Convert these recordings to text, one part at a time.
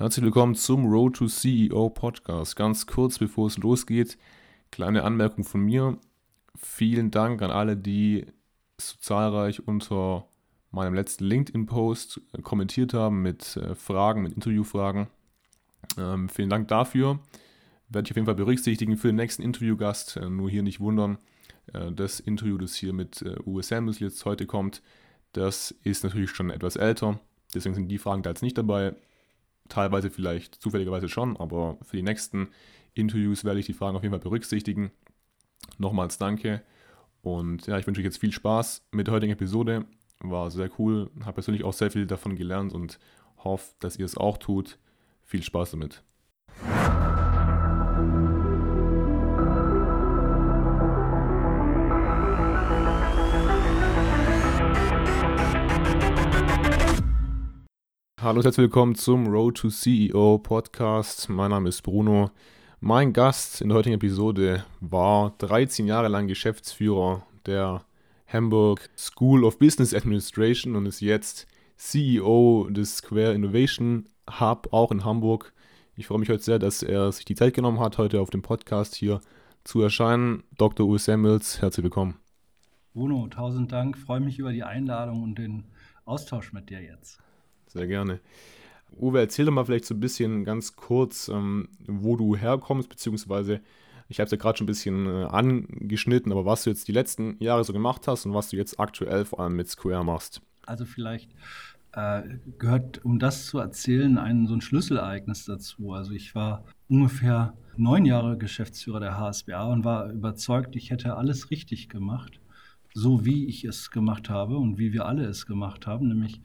Herzlich willkommen zum Road to CEO Podcast. Ganz kurz bevor es losgeht, kleine Anmerkung von mir. Vielen Dank an alle, die so zahlreich unter meinem letzten LinkedIn-Post äh, kommentiert haben mit äh, Fragen, mit Interviewfragen. Ähm, vielen Dank dafür. Werde ich auf jeden Fall berücksichtigen für den nächsten Interviewgast. Äh, nur hier nicht wundern. Äh, das Interview, das hier mit äh, Uwe Samuels jetzt heute kommt, das ist natürlich schon etwas älter. Deswegen sind die Fragen da jetzt nicht dabei teilweise vielleicht zufälligerweise schon, aber für die nächsten Interviews werde ich die Fragen auf jeden Fall berücksichtigen. Nochmals danke und ja, ich wünsche euch jetzt viel Spaß mit der heutigen Episode. War sehr cool, habe persönlich auch sehr viel davon gelernt und hoffe, dass ihr es auch tut. Viel Spaß damit. Hallo und herzlich willkommen zum Road to CEO Podcast. Mein Name ist Bruno. Mein Gast in der heutigen Episode war 13 Jahre lang Geschäftsführer der Hamburg School of Business Administration und ist jetzt CEO des Square Innovation Hub, auch in Hamburg. Ich freue mich heute sehr, dass er sich die Zeit genommen hat, heute auf dem Podcast hier zu erscheinen. Dr. Uwe Samuels, herzlich willkommen. Bruno, tausend Dank. Freue mich über die Einladung und den Austausch mit dir jetzt. Sehr gerne. Uwe, erzähl doch mal vielleicht so ein bisschen ganz kurz, ähm, wo du herkommst, beziehungsweise ich habe es ja gerade schon ein bisschen äh, angeschnitten, aber was du jetzt die letzten Jahre so gemacht hast und was du jetzt aktuell vor allem mit Square machst. Also vielleicht äh, gehört, um das zu erzählen, ein so ein Schlüsselereignis dazu. Also ich war ungefähr neun Jahre Geschäftsführer der HSBA und war überzeugt, ich hätte alles richtig gemacht, so wie ich es gemacht habe und wie wir alle es gemacht haben, nämlich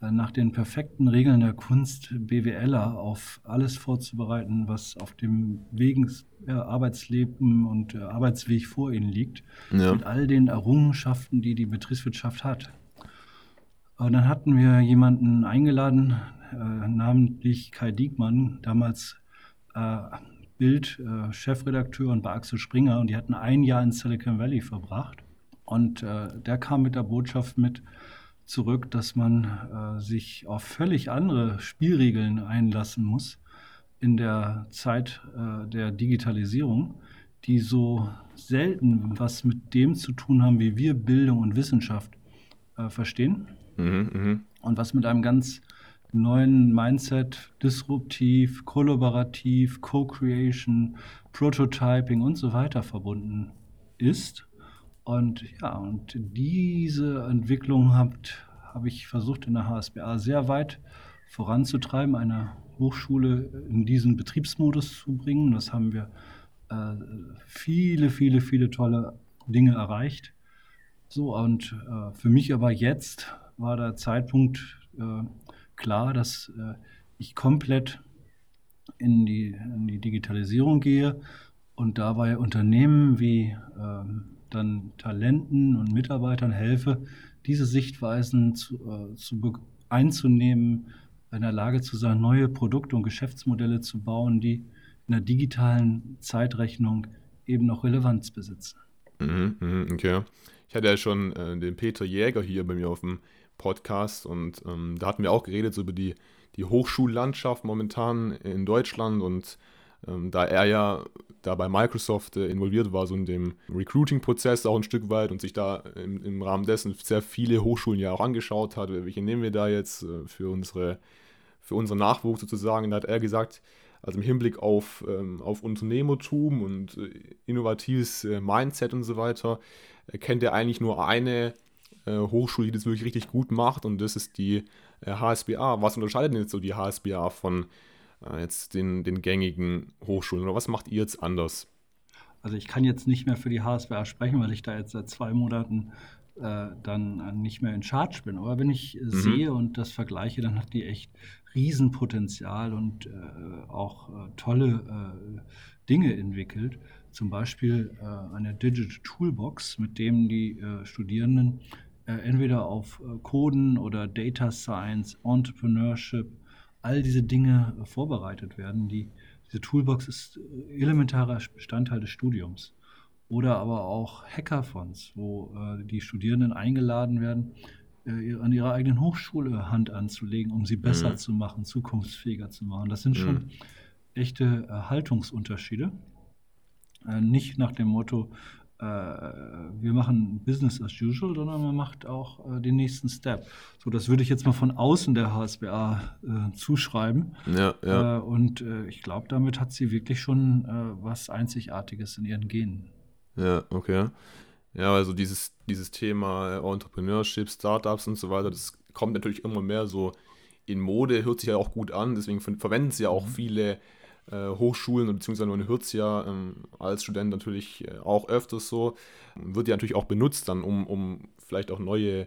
nach den perfekten Regeln der Kunst BWLer auf alles vorzubereiten, was auf dem Wegen ja, Arbeitsleben und äh, Arbeitsweg vor ihnen liegt, ja. mit all den Errungenschaften, die die Betriebswirtschaft hat. Und dann hatten wir jemanden eingeladen, äh, namentlich Kai Diekmann, damals äh, Bild-Chefredakteur äh, und bei Axel Springer, und die hatten ein Jahr in Silicon Valley verbracht. Und äh, der kam mit der Botschaft mit, zurück, dass man äh, sich auf völlig andere Spielregeln einlassen muss in der Zeit äh, der Digitalisierung, die so selten was mit dem zu tun haben, wie wir Bildung und Wissenschaft äh, verstehen. Mhm, mh. Und was mit einem ganz neuen Mindset, disruptiv, kollaborativ, Co-Creation, Prototyping und so weiter verbunden ist. Und ja, und diese Entwicklung habe hab ich versucht in der HSBA sehr weit voranzutreiben, eine Hochschule in diesen Betriebsmodus zu bringen. Das haben wir äh, viele, viele, viele tolle Dinge erreicht. So, und äh, für mich aber jetzt war der Zeitpunkt äh, klar, dass äh, ich komplett in die, in die Digitalisierung gehe und dabei Unternehmen wie ähm, dann Talenten und Mitarbeitern helfe, diese Sichtweisen zu, äh, zu einzunehmen, in der Lage zu sein, neue Produkte und Geschäftsmodelle zu bauen, die in der digitalen Zeitrechnung eben noch Relevanz besitzen. Mhm, mhm okay. Ich hatte ja schon äh, den Peter Jäger hier bei mir auf dem Podcast und ähm, da hatten wir auch geredet so über die, die Hochschullandschaft momentan in Deutschland und ähm, da er ja da bei Microsoft äh, involviert war, so in dem Recruiting-Prozess auch ein Stück weit und sich da im, im, Rahmen dessen sehr viele Hochschulen ja auch angeschaut hat, welche nehmen wir da jetzt äh, für, unsere, für unseren Nachwuchs sozusagen. Da hat er gesagt, also im Hinblick auf, ähm, auf Unternehmertum und äh, innovatives äh, Mindset und so weiter, äh, kennt er eigentlich nur eine äh, Hochschule, die das wirklich richtig gut macht und das ist die HSBA. Was unterscheidet denn jetzt so die HSBA von äh, jetzt den, den gängigen Hochschulen? Oder was macht ihr jetzt anders? Also ich kann jetzt nicht mehr für die HSWA sprechen, weil ich da jetzt seit zwei Monaten äh, dann nicht mehr in Charge bin. Aber wenn ich mhm. sehe und das vergleiche, dann hat die echt Riesenpotenzial und äh, auch äh, tolle äh, Dinge entwickelt. Zum Beispiel äh, eine Digital Toolbox, mit dem die Studierenden entweder auf Coden oder Data Science, Entrepreneurship, all diese Dinge vorbereitet werden. Die, diese Toolbox ist äh, elementarer Bestandteil des Studiums. Oder aber auch Hackathons, wo äh, die Studierenden eingeladen werden, äh, an ihrer eigenen Hochschule Hand anzulegen, um sie besser mhm. zu machen, zukunftsfähiger zu machen. Das sind schon mhm. echte äh, Haltungsunterschiede. Äh, nicht nach dem Motto, wir machen Business as usual, sondern man macht auch äh, den nächsten Step. So, das würde ich jetzt mal von außen der HSBA äh, zuschreiben. Ja, ja. Äh, und äh, ich glaube, damit hat sie wirklich schon äh, was Einzigartiges in ihren Genen. Ja, okay. Ja, also dieses, dieses Thema Entrepreneurship, Startups und so weiter, das kommt natürlich immer mehr so in Mode, hört sich ja auch gut an, deswegen verwenden sie ja auch mhm. viele äh, Hochschulen beziehungsweise man hört es ja ähm, als Student natürlich äh, auch öfters so. Wird ja natürlich auch benutzt dann, um, um vielleicht auch neue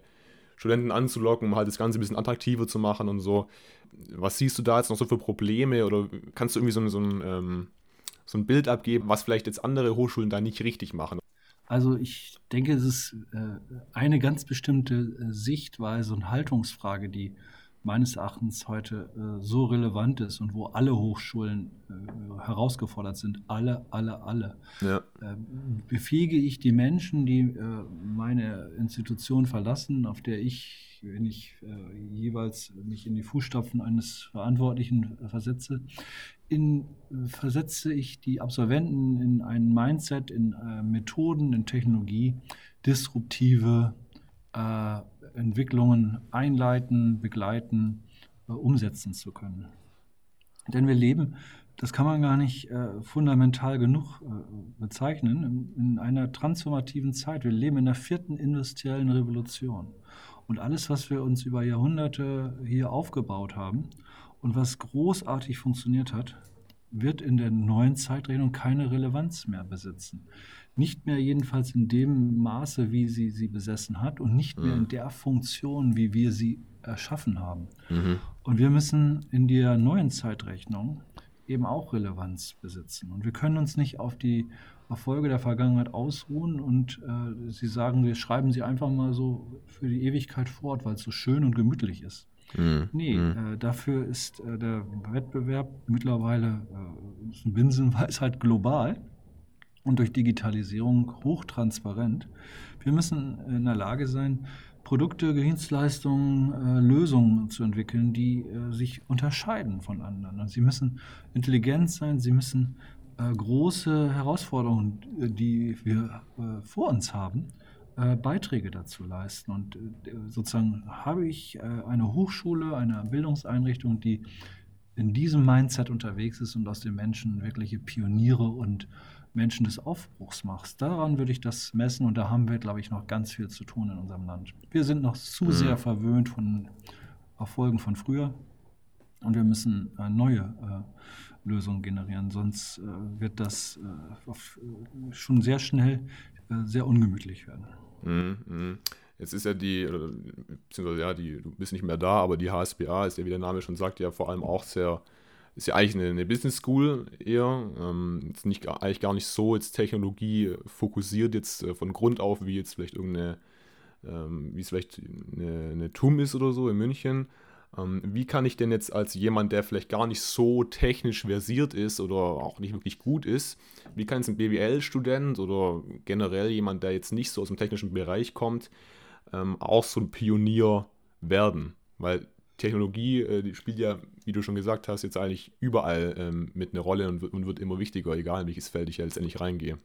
Studenten anzulocken, um halt das Ganze ein bisschen attraktiver zu machen und so. Was siehst du da jetzt noch so für Probleme oder kannst du irgendwie so, so, ein, ähm, so ein Bild abgeben, was vielleicht jetzt andere Hochschulen da nicht richtig machen? Also ich denke, es ist äh, eine ganz bestimmte Sichtweise und Haltungsfrage, die meines Erachtens heute äh, so relevant ist und wo alle Hochschulen äh, herausgefordert sind, alle, alle, alle, ja. äh, befähige ich die Menschen, die äh, meine Institution verlassen, auf der ich, wenn ich äh, jeweils mich in die Fußstapfen eines Verantwortlichen versetze, in, versetze ich die Absolventen in ein Mindset, in äh, Methoden, in Technologie, disruptive Entwicklungen einleiten, begleiten, äh, umsetzen zu können. Denn wir leben, das kann man gar nicht äh, fundamental genug äh, bezeichnen, in, in, einer transformativen Zeit. Wir leben in der vierten industriellen Revolution. Und alles, was wir uns über Jahrhunderte hier aufgebaut haben und was großartig funktioniert hat, wird in der neuen Zeitrechnung keine Relevanz mehr besitzen. Nicht mehr jedenfalls in dem Maße, wie sie sie besessen hat und nicht mehr in mhm. der Funktion, wie wir sie erschaffen haben. Mhm. Und wir müssen in der neuen Zeitrechnung eben auch Relevanz besitzen. Und wir können uns nicht auf die Erfolge der Vergangenheit ausruhen und äh, sie sagen, wir schreiben sie einfach mal so für die Ewigkeit fort, weil es so schön und gemütlich ist. Mhm. Nee, mhm. Äh, dafür ist äh, der Wettbewerb mittlerweile äh, Binsenweisheit global und durch Digitalisierung hochtransparent. Wir müssen in der Lage sein, Produkte, Dienstleistungen, äh, Lösungen zu entwickeln, die äh, sich unterscheiden von anderen. Und sie müssen intelligent sein, sie müssen äh, große Herausforderungen, äh, die wir äh, vor uns haben, äh, Beiträge dazu leisten. Und sozusagen habe ich eine Hochschule, eine Bildungseinrichtung, die in diesem Mindset unterwegs ist und aus den Menschen wirkliche Pioniere und Menschen des Aufbruchs machst. Daran würde ich das messen und da haben wir, glaube ich, noch ganz viel zu tun in unserem Land. Wir sind noch zu mhm. sehr verwöhnt von Erfolgen von früher und wir müssen äh, neue äh, Lösungen generieren, sonst äh, wird das äh, äh, schon sehr schnell äh, sehr ungemütlich werden. Mhm, mh. Jetzt ist ja die, beziehungsweise ja, die, du bist nicht mehr da, aber die HSBA ist ja, wie der Name schon sagt, ja vor allem auch sehr ist ja eigentlich eine, eine Business School eher. Ähm, ist nicht, eigentlich gar nicht so jetzt Technologie fokussiert jetzt äh, von Grund auf, wie jetzt vielleicht irgendeine, ähm, wie es vielleicht eine, eine TUM ist oder so in München. Ähm, wie kann ich denn jetzt als jemand, der vielleicht gar nicht so technisch versiert ist oder auch nicht wirklich gut ist, wie kann jetzt ein BWL-Student oder generell jemand, der jetzt nicht so aus dem technischen Bereich kommt, ähm, auch so ein Pionier werden? Weil Technologie äh, spielt ja, wie du schon gesagt hast, jetzt eigentlich überall ähm, mit einer Rolle und, und, wird immer wichtiger, egal in welches Feld ich ja letztendlich reingehe.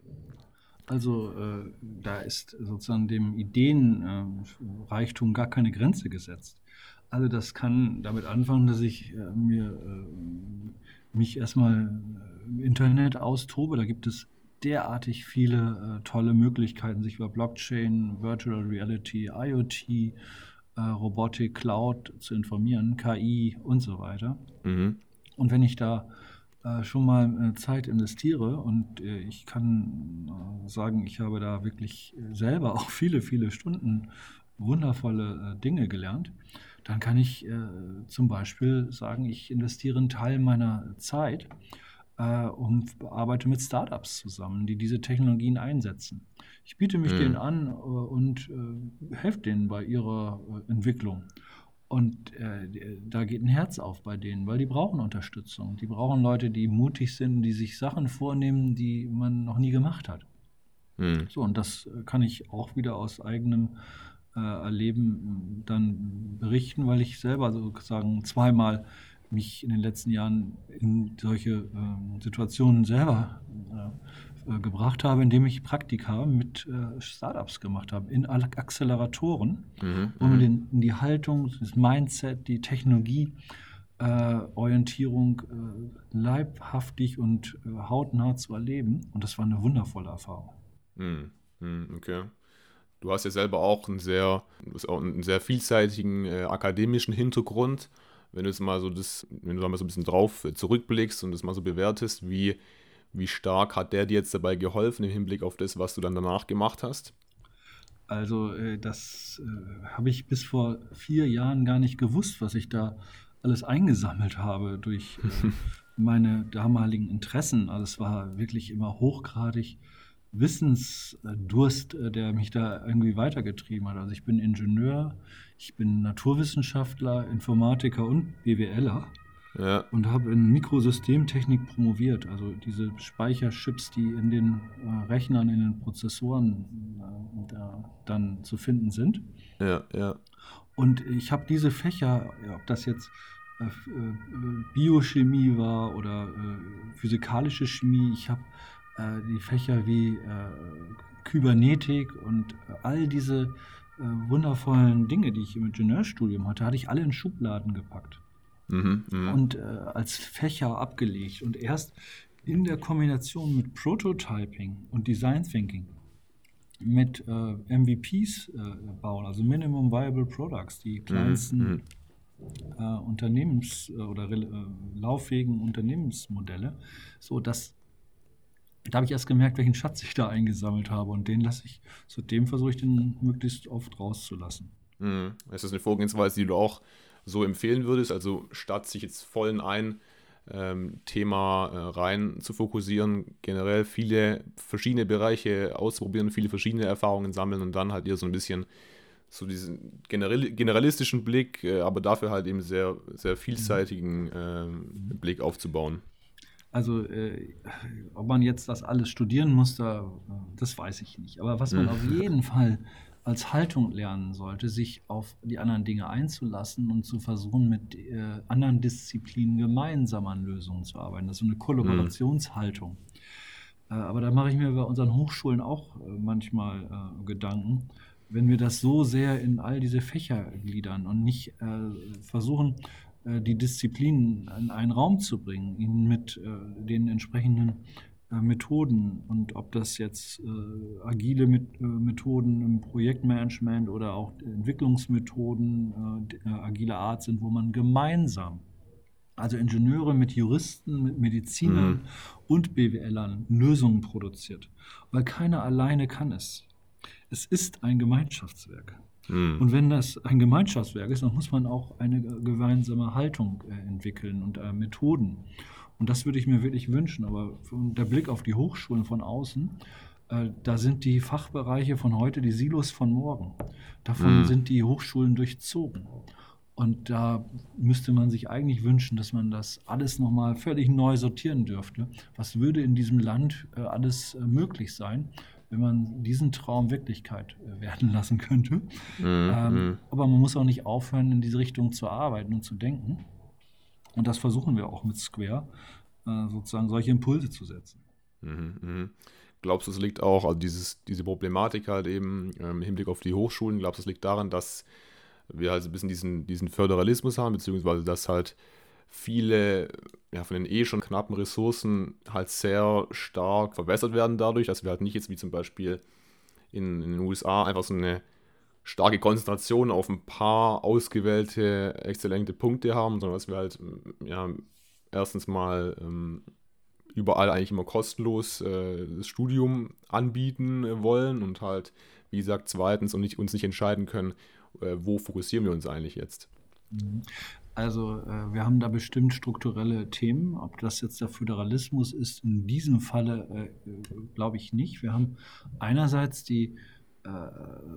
Also äh, da ist sozusagen dem Ideenreichtum äh, gar keine Grenze gesetzt. Also das kann damit anfangen, dass ich äh, mir äh, mich erstmal im Internet austobe. Da gibt es derartig viele äh, tolle Möglichkeiten, sich über Blockchain, Virtual Reality, IoT, äh, Robotik, Cloud zu informieren, KI und so weiter. Mhm. Und wenn ich da äh, schon mal äh, Zeit investiere und äh, ich kann äh, sagen, ich habe da wirklich selber auch viele, viele Stunden wundervolle äh, Dinge gelernt, dann kann ich zum Beispiel sagen, ich investiere einen Teil meiner Zeit äh, und arbeite mit Startups zusammen, die diese Technologien einsetzen. Ich biete mich mhm. denen an äh, und äh, helfe denen bei ihrer äh, Entwicklung. Und äh, da geht ein Herz auf bei denen, weil die brauchen Unterstützung. Die brauchen Leute, die mutig sind, die sich Sachen vornehmen, die man noch nie gemacht hat. Mhm. So, und das kann ich auch wieder aus eigenem äh, erleben, dann berichten, weil ich selber sozusagen zweimal mich in den letzten Jahren in solche äh, Situationen selber äh, gebracht habe, indem ich Praktika mit äh, Startups gemacht habe, in Acceleratoren, mhm, um mhm. den, in die Haltung, das Mindset, die Technologie, äh, Orientierung äh, leibhaftig und äh, hautnah zu erleben. Und das war eine wundervolle Erfahrung. Mhm, okay. Du hast ja selber auch einen sehr, auch einen sehr vielseitigen äh, akademischen Hintergrund. Wenn du jetzt mal so das, wenn du da mal so ein bisschen drauf zurückblickst und das mal so bewertest, wie, wie stark hat der dir jetzt dabei geholfen im Hinblick auf das, was du dann danach gemacht hast? Also äh, das äh, habe ich bis vor vier Jahren gar nicht gewusst, was ich da alles eingesammelt habe durch äh, meine damaligen Interessen. Also es war wirklich immer hochgradig Wissensdurst, äh, der mich da irgendwie weitergetrieben hat. Also ich bin Ingenieur, ich bin Naturwissenschaftler, Informatiker und BWLer ja. und habe in Mikrosystemtechnik promoviert. Also diese Speicherchips, die in den äh, Rechnern, in den Prozessoren äh, dann zu finden sind. Ja, ja. Und ich habe diese Fächer, ob das jetzt Biochemie war oder physikalische Chemie, ich habe die Fächer wie äh, Kybernetik und äh, all diese äh, wundervollen Dinge, die ich im Ingenieurstudium hatte, hatte ich alle in Schubladen gepackt mhm, mh. und äh, als Fächer abgelegt. Und erst in der Kombination mit Prototyping und Design Thinking mit äh, MVPs bauen, also Minimum Viable Products, die mhm, kleinsten mhm. Äh, Unternehmens- oder äh, lauffähigen Unternehmensmodelle, so dass da habe ich erst gemerkt, welchen Schatz ich da eingesammelt habe. Und den lasse ich, seitdem versuche ich den möglichst oft rauszulassen. Mhm. Ist das eine Vorgehensweise, die du auch so empfehlen würdest? Also statt sich jetzt voll in ein ähm, Thema äh, rein zu fokussieren, generell viele verschiedene Bereiche ausprobieren, viele verschiedene Erfahrungen sammeln und dann halt eher so ein bisschen so diesen generalistischen Blick, äh, aber dafür halt eben sehr, sehr vielseitigen äh, Blick aufzubauen. Also, äh, ob man jetzt das alles studieren muss, da, das weiß ich nicht. Aber was man mhm. auf jeden Fall als Haltung lernen sollte, sich auf die anderen Dinge einzulassen und zu versuchen, mit äh, anderen Disziplinen gemeinsam an Lösungen zu arbeiten. Das ist so eine Kollaborationshaltung. Äh, aber da mache ich mir bei unseren Hochschulen auch äh, manchmal äh, Gedanken, wenn wir das so sehr in all diese Fächer gliedern und nicht äh, versuchen, die Disziplinen in einen Raum zu bringen, ihnen mit äh, den entsprechenden äh, Methoden und ob das jetzt agile Methoden im Projektmanagement oder auch Entwicklungsmethoden agiler Art sind, wo man gemeinsam also Ingenieure mit Juristen, mit Medizinern mhm. und BWLern Lösungen produziert. Weil keiner alleine kann es. Es ist ein Gemeinschaftswerk. Mhm. Und wenn das ein Gemeinschaftswerk ist, dann muss man auch eine gemeinsame Haltung äh, entwickeln und äh, Methoden. Und das würde ich mir wirklich wünschen. Aber der Blick auf die Hochschulen von außen, äh, da sind die Fachbereiche von heute die Silos von morgen. Davon mhm. sind die Hochschulen durchzogen. Und da müsste man sich eigentlich wünschen, dass man das alles nochmal völlig neu sortieren dürfte. Was würde in diesem Land alles möglich sein, wenn man diesen Traum Wirklichkeit äh, werden lassen könnte. Mhm. Ähm, mhm. aber man muss auch nicht aufhören, in diese Richtung zu arbeiten und zu denken. Und das versuchen wir auch mit Square, äh, sozusagen solche Impulse zu setzen. Mhm, mh. Glaubst du, es liegt auch, also dieses, diese Problematik halt eben ähm, im Hinblick auf die Hochschulen, glaubst du, es liegt daran, dass wir halt ein bisschen diesen, diesen Föderalismus haben, beziehungsweise dass halt viele ja, von den eh schon knappen Ressourcen halt sehr stark verbessert werden dadurch, dass wir halt nicht jetzt wie zum Beispiel in, in den USA einfach so eine starke Konzentration auf ein paar ausgewählte, exzellente Punkte haben, sondern dass wir halt ja, erstens mal ähm, überall eigentlich immer kostenlos äh, das Studium anbieten äh, wollen und halt, wie gesagt, zweitens und nicht, uns nicht entscheiden können, äh, wo fokussieren wir uns eigentlich jetzt. Also äh, wir haben da bestimmt strukturelle Themen. Ob das jetzt der Föderalismus ist, in diesem Falle äh, glaube ich nicht. Wir haben einerseits die, äh,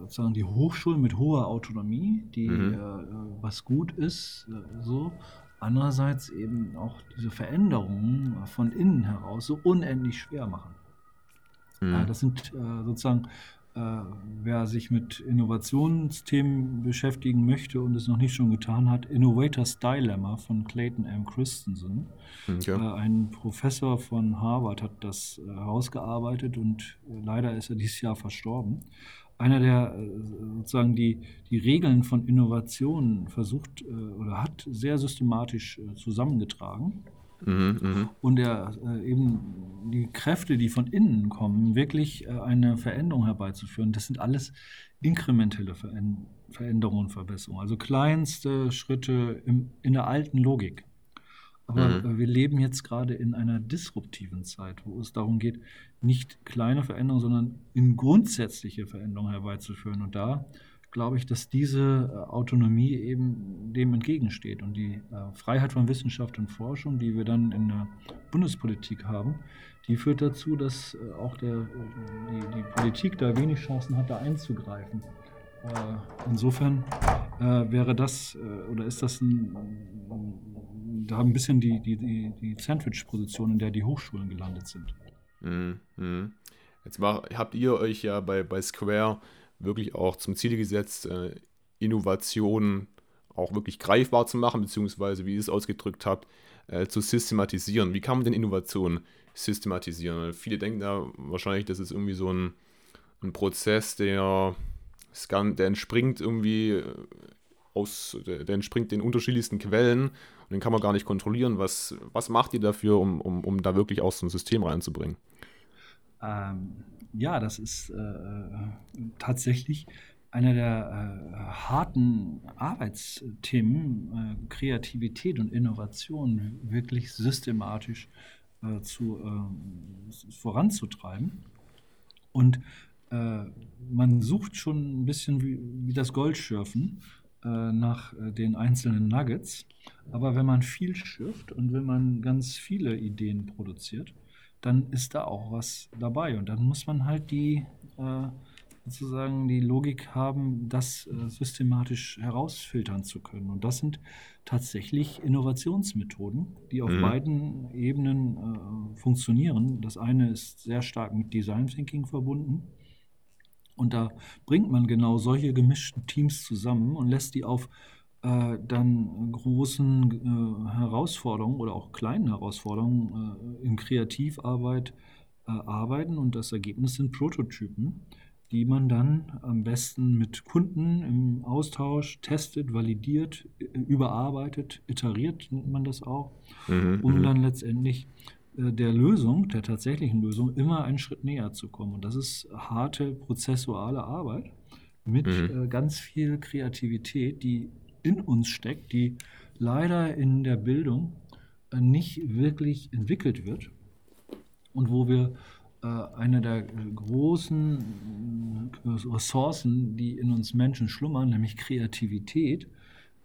sozusagen die Hochschulen mit hoher Autonomie, die mhm. Äh, was gut ist, äh, so. Andererseits eben auch diese Veränderungen von innen heraus so unendlich schwer machen. Mhm. das sind äh, sozusagen äh, wer sich mit Innovationsthemen beschäftigen möchte und es noch nicht schon getan hat, Innovators Dilemma von Clayton M. Christensen. Okay. Äh, ein Professor von Harvard hat das äh, herausgearbeitet und leider ist er dieses Jahr verstorben. Einer, der sozusagen die, die Regeln von Innovationen versucht oder hat sehr systematisch zusammengetragen Mhm, mhm, und er äh, eben die Kräfte, die von innen kommen, wirklich äh, eine Veränderung herbeizuführen. Das sind alles inkrementelle Veränderungen und Verbesserungen, also kleinste Schritte im, in der alten Logik. Aber mhm. äh, wir leben jetzt gerade in einer disruptiven Zeit, wo es darum geht, nicht kleine Veränderungen, sondern in grundsätzliche Veränderungen herbeizuführen. Und da glaube ich, dass diese äh, Autonomie eben dem entgegensteht. Und die äh, Freiheit von Wissenschaft und Forschung, die wir dann in der Bundespolitik haben, die führt dazu, dass äh, auch der, die, die Politik da wenig Chancen hat, da einzugreifen. Insofern wäre das oder ist das ein, da ein bisschen die, die, die, Sandwich-Position, in der die Hochschulen gelandet sind. Mhm. Jetzt war, habt ihr euch ja bei, bei Square wirklich auch zum Ziel gesetzt, äh, Innovationen auch wirklich greifbar zu machen, beziehungsweise, wie ihr es ausgedrückt habt, äh, zu systematisieren. Wie kann man denn Innovationen systematisieren? Viele denken da wahrscheinlich, das ist irgendwie so ein, ein Prozess, der, der entspringt irgendwie äh, aus, der, entspringt den unterschiedlichsten Quellen und den kann man gar nicht kontrollieren. Was, was macht ihr dafür, um, um, um da wirklich auch so ein System reinzubringen? Ähm, ja, das ist äh, tatsächlich einer der äh, harten Arbeitsthemen, äh, Kreativität und Innovation wirklich systematisch äh, zu, äh, voranzutreiben. Und äh, man sucht schon ein bisschen wie, wie das Goldschürfen nach den einzelnen Nuggets. Aber wenn man viel schürft und wenn man ganz viele Ideen produziert, dann ist da auch was dabei. Und dann muss man halt die äh, sozusagen die Logik haben, das äh, systematisch herausfiltern zu können. Und das sind tatsächlich Innovationsmethoden, die auf mhm. beiden Ebenen äh, funktionieren. Das eine ist sehr stark mit Design Thinking verbunden. Und da bringt man genau solche gemischten Teams zusammen und lässt die auf äh, dann großen äh, Herausforderungen oder auch kleinen Herausforderungen äh, in Kreativarbeit äh, arbeiten und das Ergebnis sind Prototypen, die man dann am besten mit Kunden im Austausch testet, validiert, überarbeitet, iteriert nennt man das auch, mhm, um mhm. dann letztendlich äh, der Lösung, der tatsächlichen Lösung, immer einen Schritt näher zu kommen. Und das ist harte prozessuale Arbeit mit mhm. äh, ganz viel Kreativität, die in uns steckt, die leider in der Bildung äh, nicht wirklich entwickelt wird und wo wir äh, eine der großen äh, Ressourcen, die in uns Menschen schlummern, nämlich Kreativität,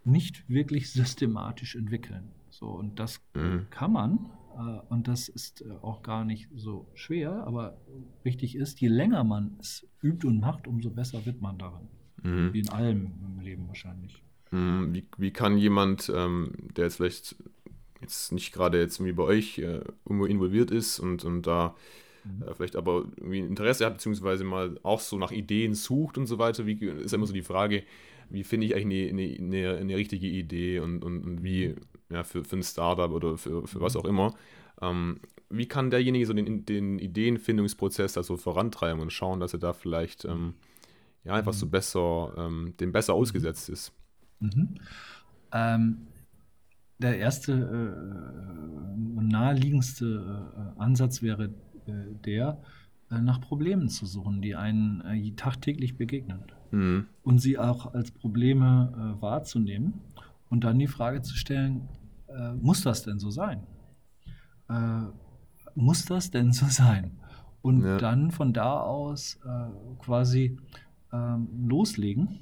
nicht wirklich systematisch entwickeln. So, und das mhm. kann man, und das ist auch gar nicht so schwer, aber wichtig ist, je länger man es übt und macht, umso besser wird man darin. Mhm. Wie in allem im Leben wahrscheinlich. Hm, wie, wie kann jemand, ähm, der jetzt vielleicht jetzt nicht gerade jetzt irgendwie bei euch äh, irgendwo involviert ist und, und da mhm. äh, vielleicht aber irgendwie Interesse hat, beziehungsweise mal auch so nach Ideen sucht und so weiter, wie ist immer so die Frage, wie finde ich eigentlich eine, eine, eine, richtige Idee und, und, und wie ja, für, für ein Startup oder für, für was mhm. auch immer. Ähm, wie kann derjenige so den, den Ideenfindungsprozess da so vorantreiben und schauen, dass er da vielleicht ähm, ja, einfach so mhm. besser, ähm, dem besser ausgesetzt ist? Mhm. Ähm, der erste äh, und naheliegendste äh, Ansatz wäre äh, der, äh, nach Problemen zu suchen, die einen äh, tagtäglich begegnen. Mhm. Und sie auch als Probleme äh, wahrzunehmen und dann die Frage zu stellen, muss das denn so sein? muss das denn so sein? Und ja. dann von da aus quasi ähm, loslegen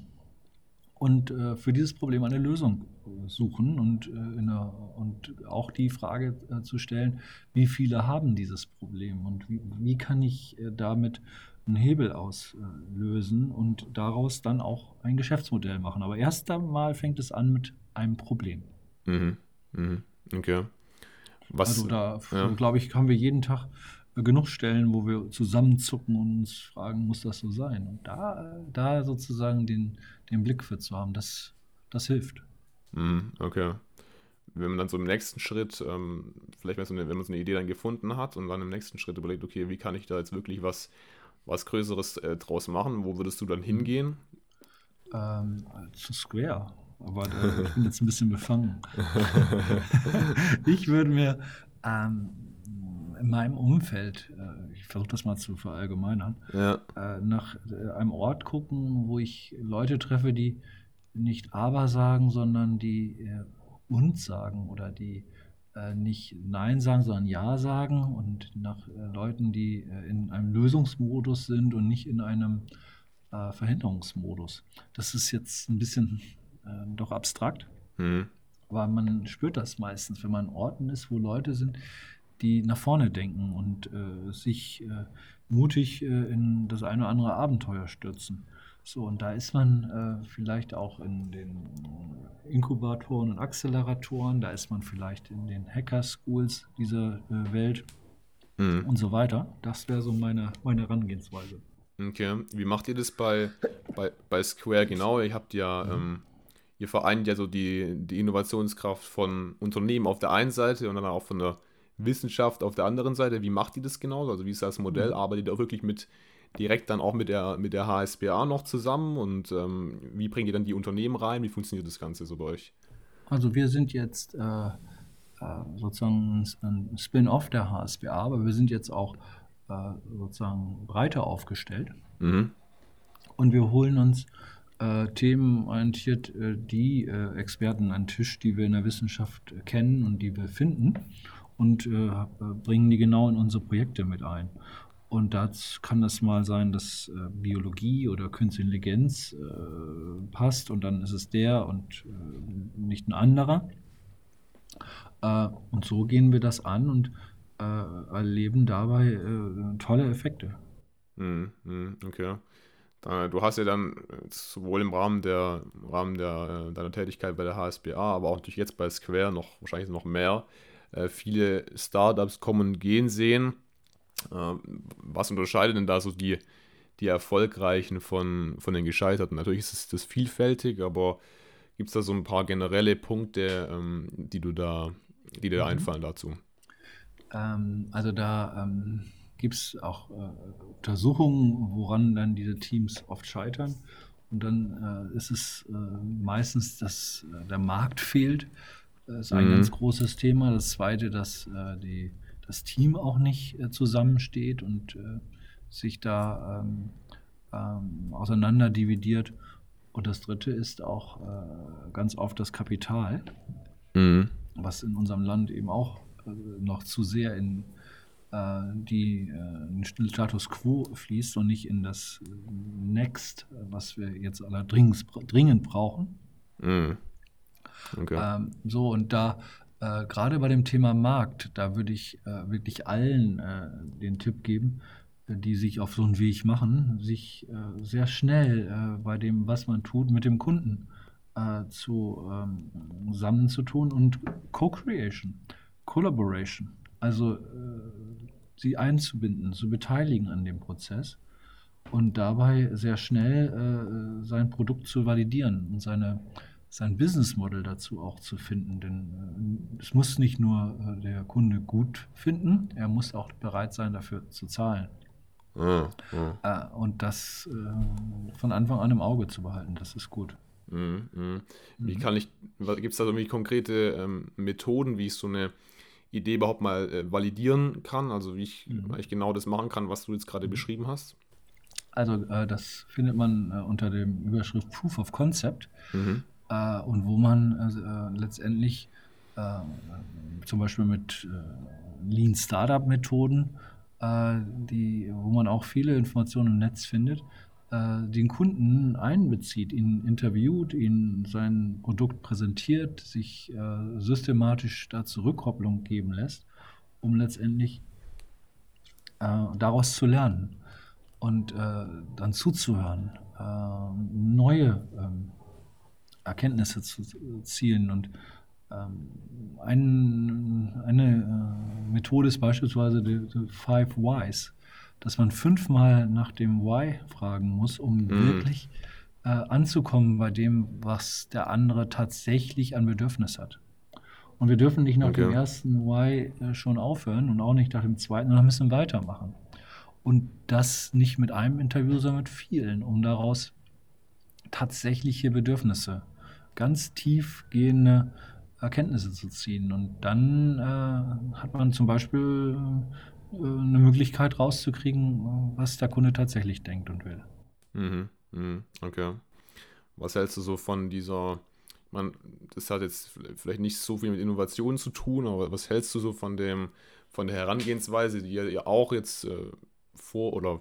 und äh, für dieses Problem eine Lösung äh, suchen und, äh, einer, und auch die Frage äh, zu stellen, wie viele haben dieses Problem und wie, wie kann ich äh, damit einen Hebel auslösen und daraus dann auch ein Geschäftsmodell machen. Aber erst einmal fängt es an mit einem Problem. Mhm. Mhm. Okay. Was, also da, ja. glaube ich, haben wir jeden Tag genug Stellen, wo wir zusammenzucken und uns fragen, muss das so sein? Und da, da sozusagen den, den Blick für zu haben, das, das hilft. Mhm, okay. Wenn man dann so im nächsten Schritt, ähm, vielleicht wenn man, so eine, so eine Idee dann gefunden hat und dann im nächsten Schritt überlegt, okay, wie kann ich da jetzt wirklich was, was Größeres äh, draus machen? Wo würdest du dann hingehen? Ähm, zu Square. Aber äh, ich bin jetzt ein bisschen befangen. ich würde mir ähm, in meinem Umfeld, äh, ich versuche das mal zu verallgemeinern, ja. äh, nach äh, einem Ort gucken, wo ich Leute treffe, die nicht aber sagen, sondern die uns sagen oder die nicht Nein sagen, sondern Ja sagen und nach Leuten, die in einem Lösungsmodus sind und nicht in einem Verhinderungsmodus. Das ist jetzt ein bisschen doch abstrakt. Mhm. Aber man spürt das meistens, wenn man in Orten ist, wo Leute sind, die nach vorne denken und äh, sich äh, mutig äh, in das eine oder andere Abenteuer stürzen. So, und da ist man äh, vielleicht auch in den Inkubatoren und Acceleratoren, da ist man vielleicht in den Hacker-Schools dieser äh, Welt mhm. und so weiter. Das wäre so meine, meine Herangehensweise. Okay, wie macht ihr das bei, bei, bei Square genau? Ihr habt ja, mhm. ähm, ihr vereint ja so die, die Innovationskraft von Unternehmen auf der einen Seite und dann auch von der Wissenschaft auf der anderen Seite. Wie macht die das genau? Also wie ist das Modell? Mhm. Arbeitet ihr auch wirklich mit direkt dann auch mit der, mit der HSBA noch zusammen und ähm, wie bringt ihr dann die Unternehmen rein? Wie funktioniert das Ganze so bei euch? Also wir sind jetzt äh, äh sozusagen ein Spin-off der HSBA, aber wir sind jetzt auch äh, sozusagen breiter aufgestellt. Mhm. Und wir holen uns äh, themenorientiert äh, die äh, Experten an den Tisch, die wir in der Wissenschaft kennen und die wir finden und äh, bringen die genau in unsere Projekte mit ein. Und da kann es mal sein, dass äh, Biologie oder Künstliche Intelligenz äh, passt und dann ist es der und äh, nicht ein anderer. Äh, und so gehen wir das an und äh, erleben dabei tolle Effekte. Mhm, okay. Du hast ja dann sowohl im Rahmen der Rahmen der, deiner Tätigkeit bei der HSBA, aber auch natürlich jetzt bei Square noch wahrscheinlich noch mehr äh, viele Startups kommen und gehen sehen. Äh, was unterscheidet denn da so die, die Erfolgreichen von, von den Gescheiterten? Natürlich ist es das vielfältig, aber gibt es da so ein paar generelle Punkte, ähm, die du da, die dir mhm. einfallen dazu? Ähm, also da ähm, gibt es auch äh, Untersuchungen, woran dann diese Teams oft scheitern. Und dann äh, ist es äh, meistens, dass äh, der Markt fehlt das ist ein mhm. ganz großes Thema. Das zweite, dass äh, die, das Team auch nicht äh, zusammensteht und äh, sich da ähm, ähm, auseinander dividiert. Und das dritte ist auch äh, ganz oft das Kapital, mhm. was in unserem Land eben auch äh, noch zu sehr in äh, die, den Status quo fließt und nicht in das Next, was wir jetzt allerdings dringend brauchen. Mhm. Okay. Ähm, so, und da äh, gerade bei dem Thema Markt, da würde ich äh, wirklich allen äh, den Tipp geben, äh, die sich auf so einen Weg machen, sich äh, sehr schnell äh, bei dem, was man tut, mit dem Kunden zu, ähm, zusammenzutun und Co-Creation, Collaboration, also sie einzubinden, zu beteiligen an dem Prozess und dabei sehr schnell sein Produkt zu validieren und seine sein Business Model dazu auch zu finden. Denn äh, es muss nicht nur äh, der Kunde gut finden, er muss auch bereit sein, dafür zu zahlen. Ja, ja. Äh, und das von Anfang an im Auge zu behalten, das ist gut. Mhm, mhm. Wie mhm. kann ich, gibt es da irgendwie konkrete ähm, Methoden, wie ich so eine Idee überhaupt mal validieren kann? Also wie ich, mhm. ich genau das machen kann, was du jetzt gerade mhm. beschrieben hast? Also äh, das findet man äh, unter dem Überschrift Proof of Concept. Mhm äh, und wo man also, äh, letztendlich äh, zum Beispiel mit äh, Lean Startup Methoden, äh, die, wo man auch viele Informationen im Netz findet, äh, den Kunden einbezieht, ihn interviewt, ihn sein Produkt präsentiert, sich systematisch dazu Rückkopplung geben lässt, um letztendlich daraus zu lernen und dann zuzuhören, neue ähm, Erkenntnisse zu zielen und Ähm, ein, eine äh, Methode ist beispielsweise die, die Five Whys, dass man fünfmal nach dem Why fragen muss, um mhm. wirklich äh, anzukommen bei dem, was der andere tatsächlich an Bedürfnis hat. Und wir dürfen nicht nach okay. dem ersten Why äh, schon aufhören und auch nicht nach dem zweiten, sondern müssen weitermachen. Und das nicht mit einem Interview, sondern mit vielen, um daraus tatsächliche Bedürfnisse, ganz tiefgehende Erkenntnisse zu ziehen. Und dann äh, hat man zum Beispiel äh, eine Möglichkeit rauszukriegen, was der Kunde tatsächlich denkt und will. Mhm, mh, okay. Was hältst du so von dieser, man, das hat jetzt vielleicht nicht so viel mit Innovation zu tun, aber was hältst du so von dem, von der Herangehensweise, die ja auch jetzt äh, vor oder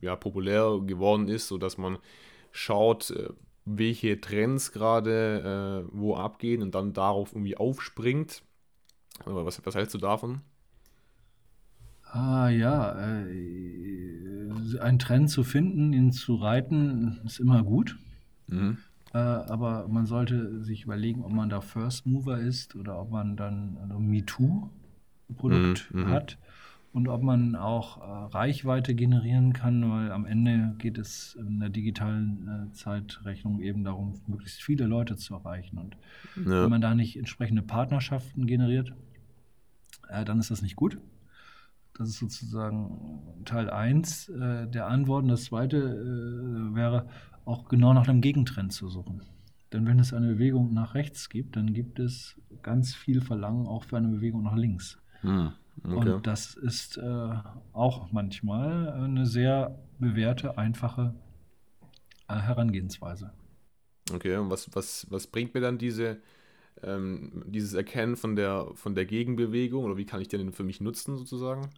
ja, populär geworden ist, sodass man schaut, äh, welche Trends gerade äh, wo abgehen und dann darauf irgendwie aufspringt. Aber was, was hältst du davon? Ah ja, äh, einen Trend zu finden, ihn zu reiten, ist immer gut. Mhm. Äh, aber man sollte sich überlegen, ob man da First Mover ist oder ob man dann ein MeToo-Produkt mhm. mhm. Und ob man auch äh, Reichweite generieren kann, weil am Ende geht es in der digitalen äh, Zeitrechnung eben darum, möglichst viele Leute zu erreichen. Und ja. wenn man da nicht entsprechende Partnerschaften generiert, äh, dann ist das nicht gut. Das ist sozusagen Teil 1 äh, der Antworten. Das zweite wäre auch genau nach einem Gegentrend zu suchen. Denn wenn es eine Bewegung nach rechts gibt, dann gibt es ganz viel Verlangen auch für eine Bewegung nach links. Hm. Okay. Und das ist äh, auch manchmal eine sehr bewährte, einfache äh, Herangehensweise. Okay, und was, was, was bringt mir dann diese, ähm, dieses Erkennen von der, von der Gegenbewegung oder wie kann ich den für mich nutzen sozusagen?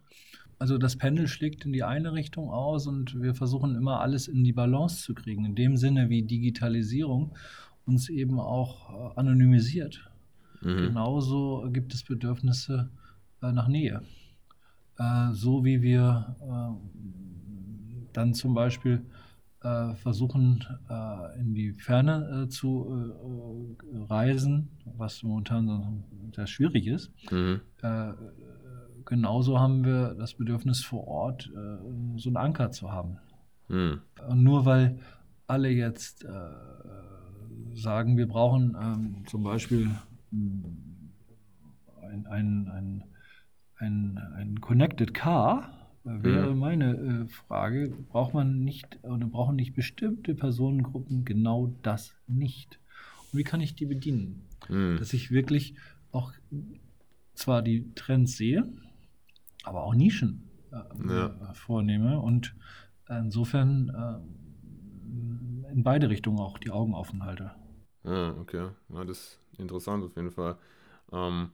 Also das Pendel schlägt in die eine Richtung aus und wir versuchen immer alles in die Balance zu kriegen. In dem Sinne, wie Digitalisierung uns eben auch äh, anonymisiert. Mhm. Genauso gibt es Bedürfnisse nach Nähe. Äh, so wie wir äh, dann zum Beispiel versuchen, in die Ferne zu reisen, was momentan sehr schwierig ist. Mhm. genauso haben wir das Bedürfnis vor Ort, so einen Anker zu haben. Mhm. Und nur weil alle jetzt sagen, wir brauchen ähm, zum Beispiel ein, ein, ein ein, ein Connected Car äh, wäre mhm. meine äh, Frage, braucht man nicht oder brauchen nicht bestimmte Personengruppen genau das nicht? Und wie kann ich die bedienen? Mhm. Dass ich wirklich auch zwar die Trends sehe, aber auch Nischen äh, ja. vornehme und insofern äh, in beide Richtungen auch die Augen offen halte. Ja, okay. Ja, das ist interessant auf jeden Fall. Ähm,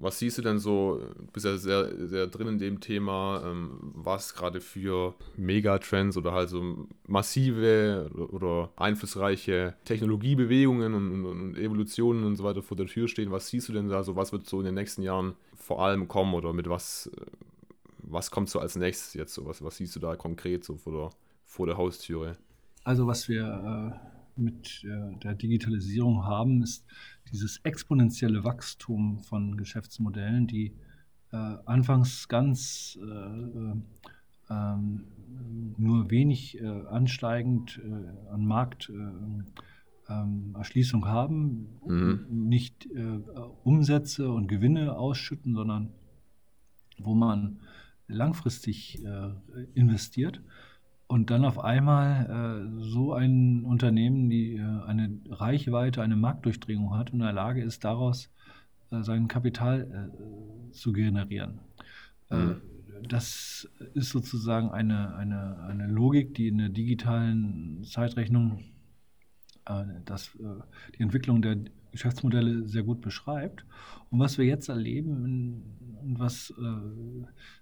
was siehst du denn so, du bist ja sehr, sehr drin in dem Thema, ähm, was gerade für Megatrends oder halt so massive oder einflussreiche Technologiebewegungen und, und, Evolutionen und so weiter vor der Tür stehen? Was siehst du denn da so, was wird so in den nächsten Jahren vor allem kommen oder mit was, was kommt so als nächstes jetzt so? Was, was siehst du da konkret so vor der, vor der Haustüre? Also was wir äh, mit äh, der Digitalisierung haben, ist dieses exponentielle Wachstum von Geschäftsmodellen, die äh, anfangs ganz äh, ähm, nur wenig äh, ansteigend äh, an Markterschließung äh, ähm, haben, mhm. nicht äh, Umsätze und Gewinne ausschütten, sondern wo man langfristig investiert und dann auf einmal äh, so ein Unternehmen, die äh, eine Reichweite, eine Marktdurchdringung hat und in der Lage ist, daraus äh, sein Kapital äh, zu generieren. Äh, mhm. Das ist sozusagen eine, eine, eine Logik, die in der digitalen Zeitrechnung äh, das, die Entwicklung der Geschäftsmodelle sehr gut beschreibt. Und was wir jetzt erleben und was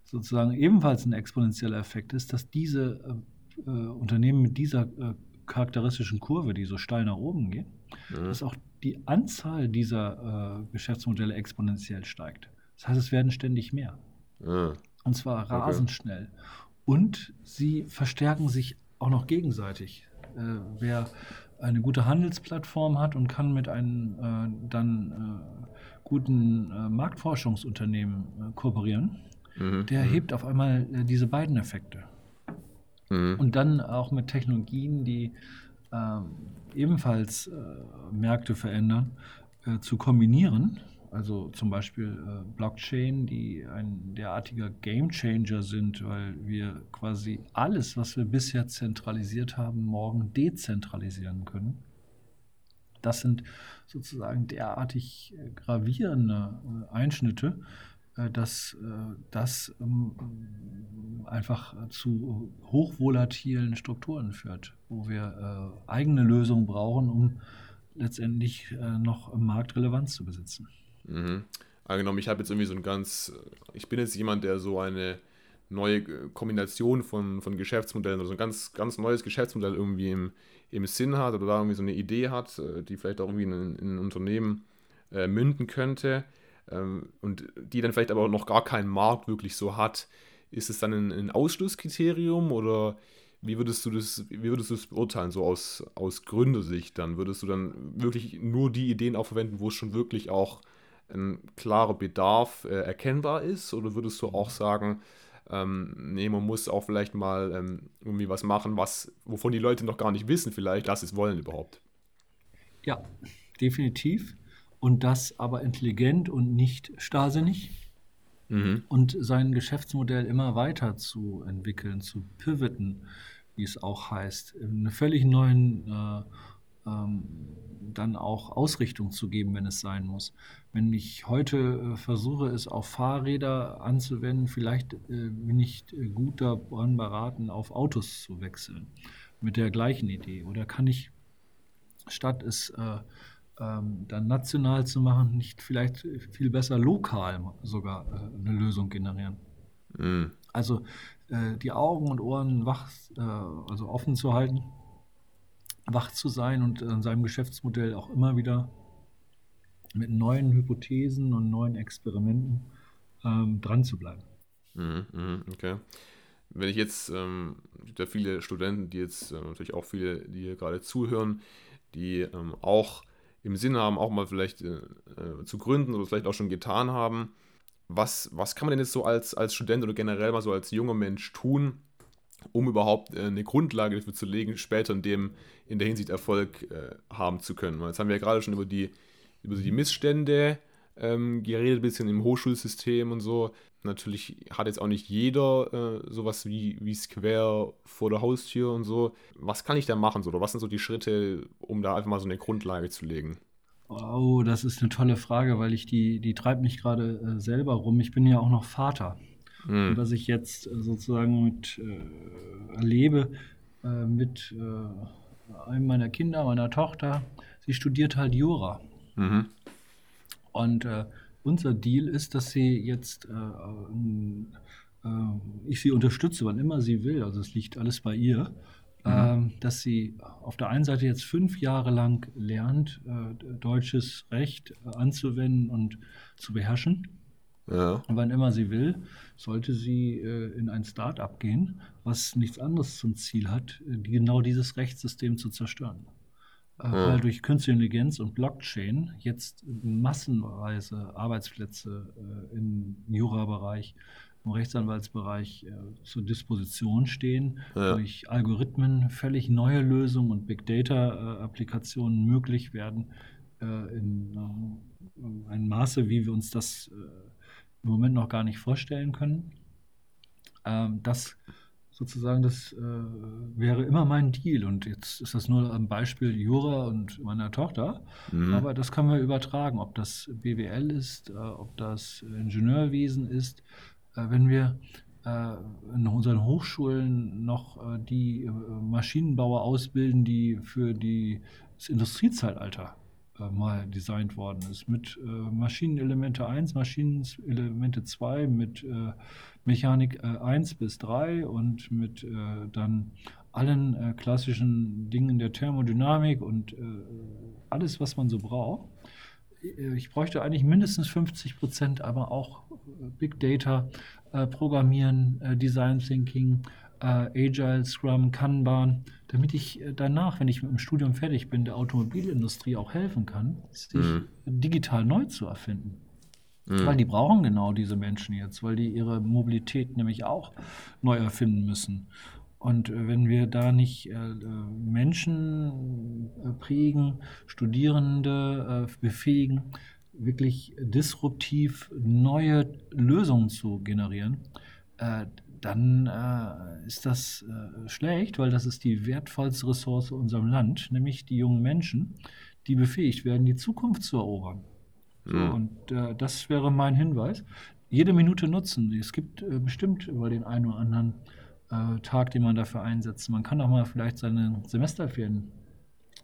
sozusagen ebenfalls ein exponentieller Effekt ist, dass diese äh, Unternehmen mit dieser äh, charakteristischen Kurve, die so steil nach oben geht, mhm. dass auch die Anzahl dieser äh, Geschäftsmodelle exponentiell steigt. Das heißt, es werden ständig mehr. Mhm. Und zwar rasend okay. schnell. Und sie verstärken sich auch noch gegenseitig. Äh, wer eine gute Handelsplattform hat und kann mit einem äh, dann äh, guten Marktforschungsunternehmen kooperieren, mhm. der mhm. hebt auf einmal diese beiden Effekte. Mhm. Und dann auch mit Technologien, die ähm, ebenfalls Märkte verändern, zu kombinieren also zum Beispiel äh, Blockchain, die ein derartiger Gamechanger sind, weil wir quasi alles, was wir bisher zentralisiert haben, morgen dezentralisieren können. Das sind sozusagen derartig äh, gravierende äh, Einschnitte, äh, dass äh, das ähm, einfach zu hochvolatilen Strukturen führt, wo wir äh, eigene Lösungen brauchen, um letztendlich noch Marktrelevanz zu besitzen. Mhm. Angenommen, ich habe jetzt irgendwie so ein ganz, ich bin jetzt jemand, der so eine neue Kombination von, von Geschäftsmodellen, also ein ganz, ganz neues Geschäftsmodell irgendwie im, im Sinn hat oder da irgendwie so eine Idee hat, äh, die vielleicht auch irgendwie in, in ein Unternehmen äh, münden könnte und die dann vielleicht aber noch gar keinen Markt wirklich so hat. Ist es dann ein, ein Ausschlusskriterium oder wie würdest du das, wie würdest du das beurteilen, so aus, aus Gründersicht dann? Würdest du dann wirklich nur die Ideen auch verwenden, wo es schon wirklich auch ein klarer Bedarf äh, erkennbar ist? Oder würdest du auch sagen, ähm, nee, man muss auch vielleicht mal ähm, irgendwie was machen, was, wovon die Leute noch gar nicht wissen, vielleicht, dass sie es wollen überhaupt? Ja, definitiv. Und das aber intelligent und nicht starrsinnig. Mhm. Und sein Geschäftsmodell immer weiter zu entwickeln, zu pivoten, wie es auch heißt, in einen völlig neuen äh, ähm, dann auch Ausrichtung zu geben, wenn es sein muss. Wenn ich heute äh, versuche, es auf Fahrräder anzuwenden, vielleicht äh, bin ich äh, gut daran beraten, auf Autos zu wechseln mit der gleichen Idee. Oder kann ich, statt es äh, ähm, dann national zu machen, nicht vielleicht viel besser lokal sogar äh, eine Lösung generieren? Mhm. Also äh, die Augen und Ohren wach, also offen zu halten wach zu sein und an seinem Geschäftsmodell auch immer wieder mit neuen Hypothesen und neuen Experimenten ähm, dran zu bleiben. Mhm, mhm, okay. Wenn ich jetzt, ähm, gibt ja viele Studenten, die jetzt äh, natürlich auch viele, die hier gerade zuhören, die ähm, auch im Sinn haben, auch mal vielleicht äh, äh, zu gründen oder vielleicht auch schon getan haben. Was, was kann man denn jetzt so als, als Student oder generell mal so als junger Mensch tun, um überhaupt äh, eine Grundlage dafür zu legen, später in, dem, in der Hinsicht Erfolg äh, haben zu können. Jetzt haben wir ja gerade schon über die, über die Missstände ähm, geredet, ein bisschen im Hochschulsystem und so. Natürlich hat jetzt auch nicht jeder äh, sowas wie, wie Square vor der Haustür und so. Was kann ich da machen? So, oder was sind so die Schritte, um da einfach mal so eine Grundlage zu legen? Oh, das ist eine tolle Frage, weil ich die, die treibt mich gerade äh, selber rum. Ich bin ja auch noch Vater. Mhm. Was ich jetzt äh, sozusagen mit äh, erlebe äh, mit äh, einem meiner Kinder, meiner Tochter, sie studiert halt Jura. Mhm. Und äh, unser Deal ist, dass sie jetzt äh, ich sie unterstütze, wann immer sie will, also es liegt alles bei ihr, mhm. Ähm, dass sie auf der einen Seite jetzt fünf Jahre lang lernt, deutsches Recht anzuwenden und zu beherrschen. Ja. Und wann immer sie will, sollte sie äh, in ein Start-up gehen, was nichts anderes zum Ziel hat, äh, genau dieses Rechtssystem zu zerstören. Äh, ja. Weil durch Künstliche Intelligenz und Blockchain jetzt massenweise Arbeitsplätze äh, im Jura-Bereich, im Rechtsanwaltsbereich äh, zur Disposition stehen, ja. durch Algorithmen völlig neue Lösungen und Big Data-Applikationen möglich werden, in einem Maße, wie wir uns das im Moment noch gar nicht vorstellen können. Ähm, das sozusagen, das äh, wäre immer mein Deal. Und jetzt ist das nur ein Beispiel Jura und meiner Tochter. Mhm. Aber das können wir übertragen, ob das BWL ist, äh, ob das Ingenieurwesen ist. Äh, wenn wir äh, in unseren Hochschulen noch äh, die äh, Maschinenbauer ausbilden, die für die, das Industriezeitalter mal designt worden ist. Mit Maschinenelemente 1, Maschinenelemente 2, mit äh, Mechanik 1 bis 3 und mit dann allen klassischen Dingen der Thermodynamik und alles, was man so braucht. Ich bräuchte eigentlich mindestens 50 Prozent, aber auch Big Data, Programmieren, Design Thinking, äh, Agile, Scrum, Kanban, damit ich äh, danach, wenn ich mit dem Studium fertig bin, der Automobilindustrie auch helfen kann, sich mhm. digital neu zu erfinden. Mhm. Weil die brauchen genau diese Menschen jetzt, weil die ihre Mobilität nämlich auch neu erfinden müssen. Und äh, wenn wir da nicht äh, Menschen äh, prägen, Studierende äh, befähigen, wirklich disruptiv neue Lösungen zu generieren, äh, dann äh, ist das äh, schlecht, weil das ist die wertvollste Ressource unserem Land, nämlich die jungen Menschen, die befähigt werden, die Zukunft zu erobern. So, mhm. Und äh, das wäre mein Hinweis. Jede Minute nutzen. Es gibt äh, bestimmt über den einen oder anderen äh, Tag, den man dafür einsetzt. Man kann auch mal vielleicht seine Semesterferien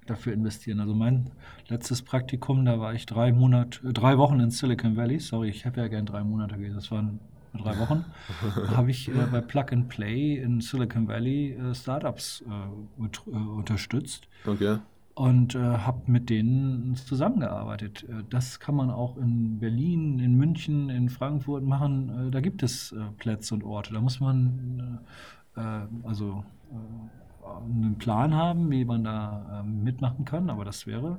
dafür investieren. Also mein letztes Praktikum, da war ich drei Monate, drei Wochen in Silicon Valley. Sorry, ich habe ja gern drei Monate gewesen. Das waren drei Wochen. habe ich äh, bei Plug and Play in Silicon Valley äh, Startups äh, äh unterstützt. Okay. Und äh, habe mit denen zusammengearbeitet. Äh, das kann man auch in Berlin, in München, in Frankfurt machen. da gibt es Plätze und Orte. Da muss man also einen Plan haben, wie man da mitmachen kann, aber das wäre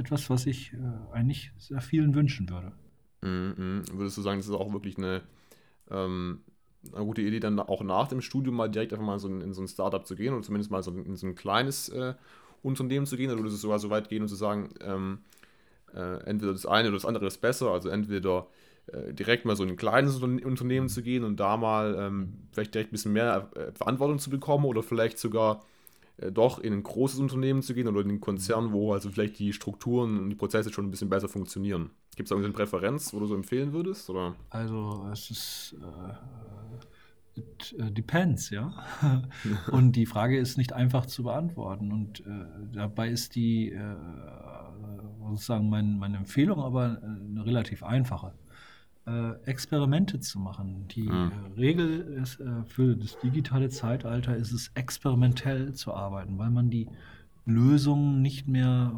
etwas, was ich äh, eigentlich sehr vielen wünschen würde. Mhm. Würdest du sagen, das ist auch wirklich eine, ähm, eine gute Idee, dann auch nach dem Studium mal direkt einfach mal so in, in so ein Startup zu gehen oder zumindest mal so in so ein kleines äh, Unternehmen zu gehen? Oder würdest du sogar so weit gehen und zu sagen, ähm, äh, entweder das eine oder das andere ist besser, also entweder äh, direkt mal so in ein kleines Unternehmen zu gehen und da mal ähm, vielleicht direkt ein bisschen mehr äh, Verantwortung zu bekommen oder vielleicht sogar äh, doch in ein großes Unternehmen zu gehen oder in einen Konzern, wo also vielleicht die Strukturen und die Prozesse schon ein bisschen besser funktionieren. Gibt es da eine Präferenz, wo du so empfehlen würdest? Oder? Also es ist äh, it depends, ja. und die Frage ist nicht einfach zu beantworten. Und äh, dabei ist die äh, sozusagen mein, meine Empfehlung aber eine relativ einfache äh, Experimente zu machen. Die mhm. Regel ist, äh, für das digitale Zeitalter ist es experimentell zu arbeiten, weil man die Lösungen nicht mehr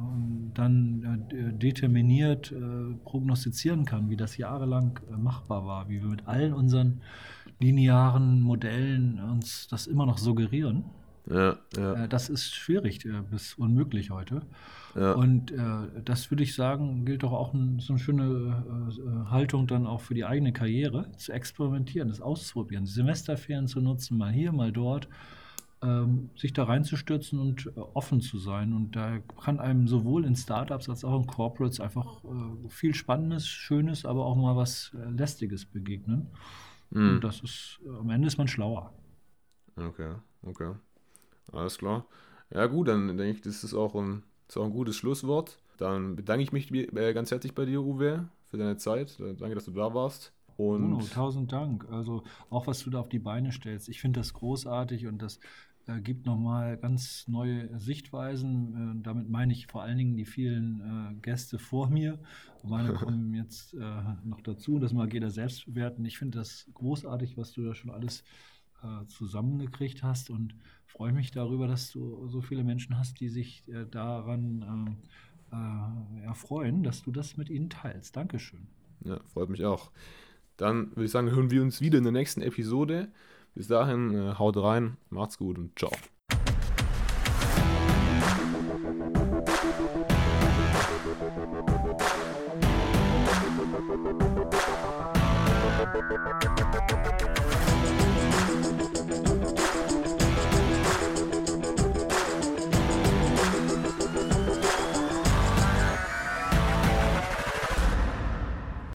dann äh, determiniert äh, prognostizieren kann, wie das jahrelang äh, machbar war, wie wir mit allen unseren linearen Modellen uns das immer noch suggerieren. Ja, ja. Äh, das ist schwierig bis unmöglich heute. Ja. Und äh, das würde ich sagen, gilt doch auch ein, so eine schöne äh, Haltung dann auch für die eigene Karriere, zu experimentieren, das auszuprobieren, Semesterferien zu nutzen, mal hier, mal dort, ähm, sich da reinzustürzen und äh, offen zu sein. Und da kann einem sowohl in Startups als auch in Corporates einfach äh, viel Spannendes, Schönes, aber auch mal was äh, Lästiges begegnen. Mhm. Und das ist, am Ende ist man schlauer. Okay, okay. Alles klar. Ja, gut, dann denke ich, das ist auch ein ist auch ein gutes Schlusswort. Dann bedanke ich mich äh, ganz herzlich bei dir, Uwe, für deine Zeit. Äh, danke, dass du da warst. Und Bruno, tausend Dank. Also auch was du da auf die Beine stellst. Ich finde das großartig und das äh, gibt nochmal ganz neue Sichtweisen. Äh, damit meine ich vor allen Dingen die vielen äh, Gäste vor mir. Meine kommen jetzt äh, noch dazu. Das mag jeder selbst bewerten. Ich finde das großartig, was du da schon alles äh, zusammengekriegt hast und freue mich darüber, dass du so viele Menschen hast, die sich äh, daran erfreuen, dass du das mit ihnen teilst. Dankeschön. Ja, freut mich auch. Dann würde ich sagen, hören wir uns wieder in der nächsten Episode. Bis dahin, äh, haut rein, macht's gut und ciao. Thank you.